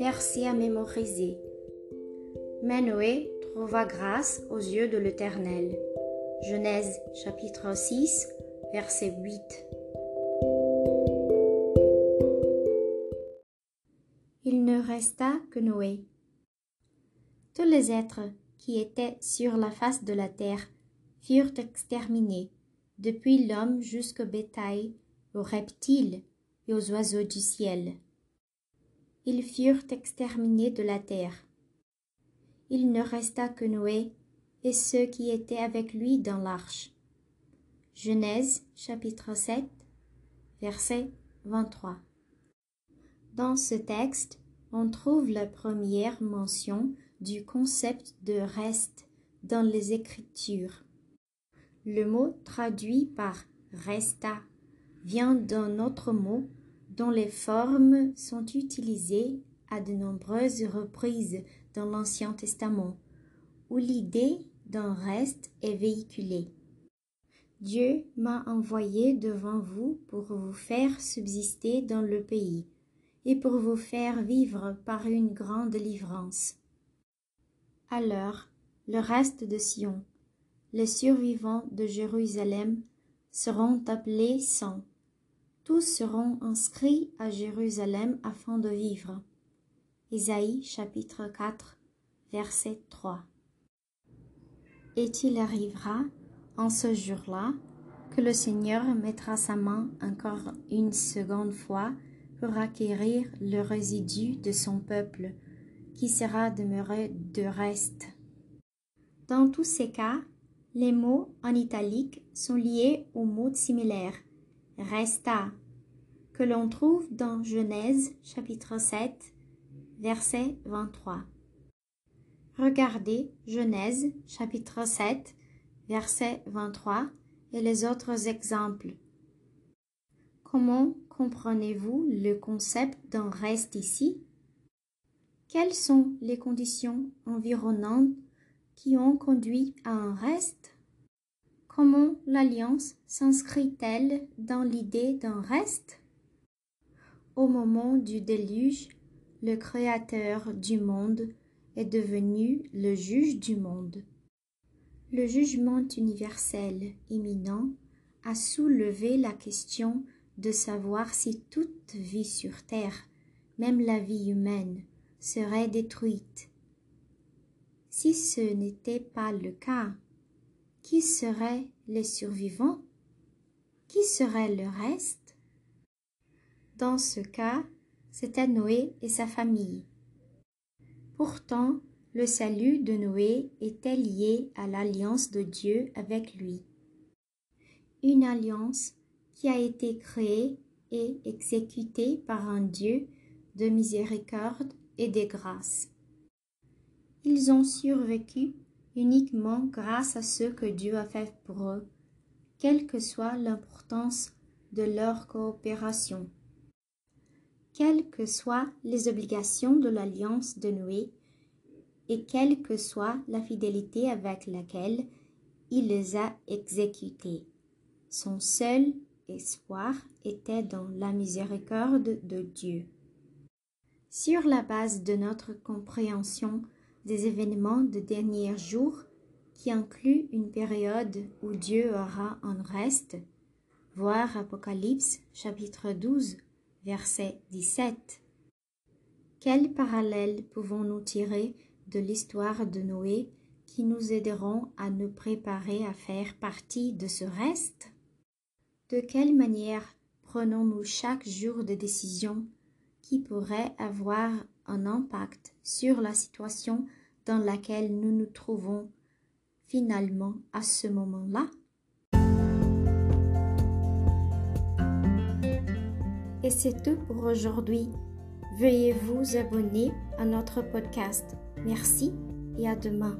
Verset à mémoriser. Mais Noé trouva grâce aux yeux de l'Éternel. Genèse chapitre 6, verset 8. Il ne resta que Noé. Tous les êtres qui étaient sur la face de la terre furent exterminés, depuis l'homme jusqu'au bétail, aux reptiles et aux oiseaux du ciel ils furent exterminés de la terre. Il ne resta que Noé et ceux qui étaient avec lui dans l'arche. Genèse chapitre 7 verset 23. Dans ce texte, on trouve la première mention du concept de reste dans les Écritures. Le mot traduit par resta vient d'un autre mot dont les formes sont utilisées à de nombreuses reprises dans l'Ancien Testament, où l'idée d'un reste est véhiculée. Dieu m'a envoyé devant vous pour vous faire subsister dans le pays et pour vous faire vivre par une grande délivrance. Alors, le reste de Sion, les survivants de Jérusalem, seront appelés saints tous seront inscrits à Jérusalem afin de vivre. Isaïe chapitre 4 verset 3 Et il arrivera en ce jour-là que le Seigneur mettra sa main encore une seconde fois pour acquérir le résidu de son peuple, qui sera demeuré de reste. Dans tous ces cas, les mots en italique sont liés aux mots similaires resta, que l'on trouve dans Genèse chapitre 7, verset 23. Regardez Genèse chapitre 7, verset 23 et les autres exemples. Comment comprenez-vous le concept d'un reste ici? Quelles sont les conditions environnantes qui ont conduit à un reste? Comment l'alliance s'inscrit-elle dans l'idée d'un reste? Au moment du déluge, le Créateur du monde est devenu le juge du monde. Le jugement universel imminent a soulevé la question de savoir si toute vie sur Terre, même la vie humaine, serait détruite. Si ce n'était pas le cas, qui seraient les survivants? Qui serait le reste? Dans ce cas, c'était Noé et sa famille. Pourtant, le salut de Noé était lié à l'alliance de Dieu avec lui. Une alliance qui a été créée et exécutée par un Dieu de miséricorde et de grâce. Ils ont survécu uniquement grâce à ce que Dieu a fait pour eux, quelle que soit l'importance de leur coopération. Quelles que soient les obligations de l'alliance de Noé, et quelle que soit la fidélité avec laquelle il les a exécutées. Son seul espoir était dans la miséricorde de Dieu. Sur la base de notre compréhension des événements de derniers jours qui inclut une période où Dieu aura un reste, voir Apocalypse chapitre 12 verset 17. Quel parallèle pouvons-nous tirer de l'histoire de Noé qui nous aideront à nous préparer à faire partie de ce reste? De quelle manière prenons-nous chaque jour des décisions qui pourraient avoir un impact sur la situation dans laquelle nous nous trouvons finalement à ce moment-là? Et c'est tout pour aujourd'hui. veuillez vous abonner à notre podcast. Merci et à demain.